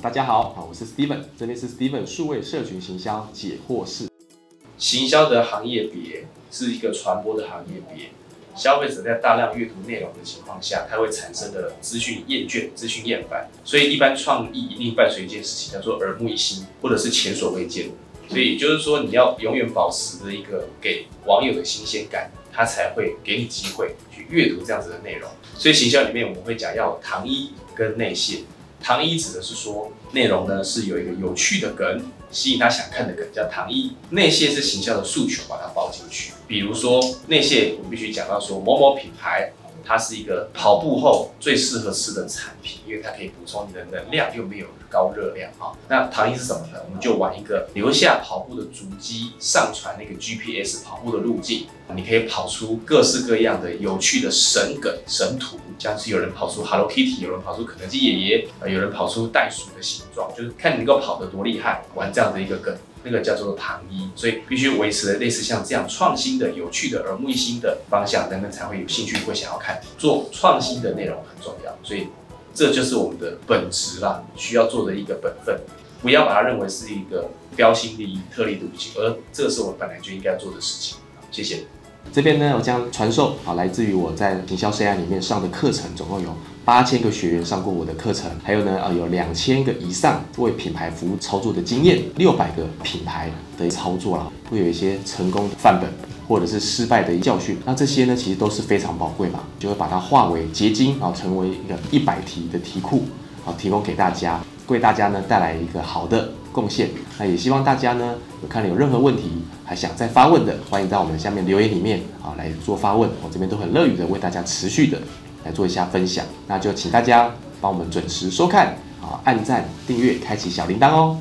大家好，啊，我是 Steven，这边是 Steven 数位社群行销解惑室。行销的行业别是一个传播的行业别，消费者在大量阅读内容的情况下，它会产生的资讯厌倦、资讯厌烦，所以一般创意一定伴随一件事情，叫做耳目一新，或者是前所未见。所以就是说，你要永远保持着一个给网友的新鲜感，他才会给你机会去阅读这样子的内容。所以行销里面我们会讲要糖衣跟内馅。糖衣指的是说内容呢是有一个有趣的梗，吸引他想看的梗叫糖衣。内馅是行销的诉求，把它包进去。比如说内馅，我们必须讲到说某某品牌。它是一个跑步后最适合吃的产品，因为它可以补充你的能量，又没有高热量啊。那糖衣是什么呢？我们就玩一个留下跑步的足迹，上传那个 GPS 跑步的路径，你可以跑出各式各样的有趣的神梗、神图，像是有人跑出 Hello Kitty，有人跑出肯德基爷爷，呃，有人跑出袋鼠的形状，就是看你能够跑得多厉害，玩这样的一个梗。那个叫做糖衣，所以必须维持类似像这样创新的、有趣的、耳目一新的方向，人们才会有兴趣，会想要看。做创新的内容很重要，所以这就是我们的本职啦，需要做的一个本分。不要把它认为是一个标新立异、特立独行，而这是我们本来就应该做的事情。谢谢。这边呢，我将传授啊，来自于我在营销 CI 里面上的课程，总共有八千个学员上过我的课程，还有呢，呃，有两千个以上为品牌服务操作的经验，六百个品牌的操作啦，会有一些成功的范本，或者是失败的教训。那这些呢，其实都是非常宝贵嘛，就会把它化为结晶啊，成为一个一百题的题库啊，提供给大家，为大家呢带来一个好的贡献。那也希望大家呢，有看了有任何问题。还想再发问的，欢迎在我们下面留言里面啊来做发问，我这边都很乐于的为大家持续的来做一下分享，那就请大家帮我们准时收看啊，按赞、订阅、开启小铃铛哦。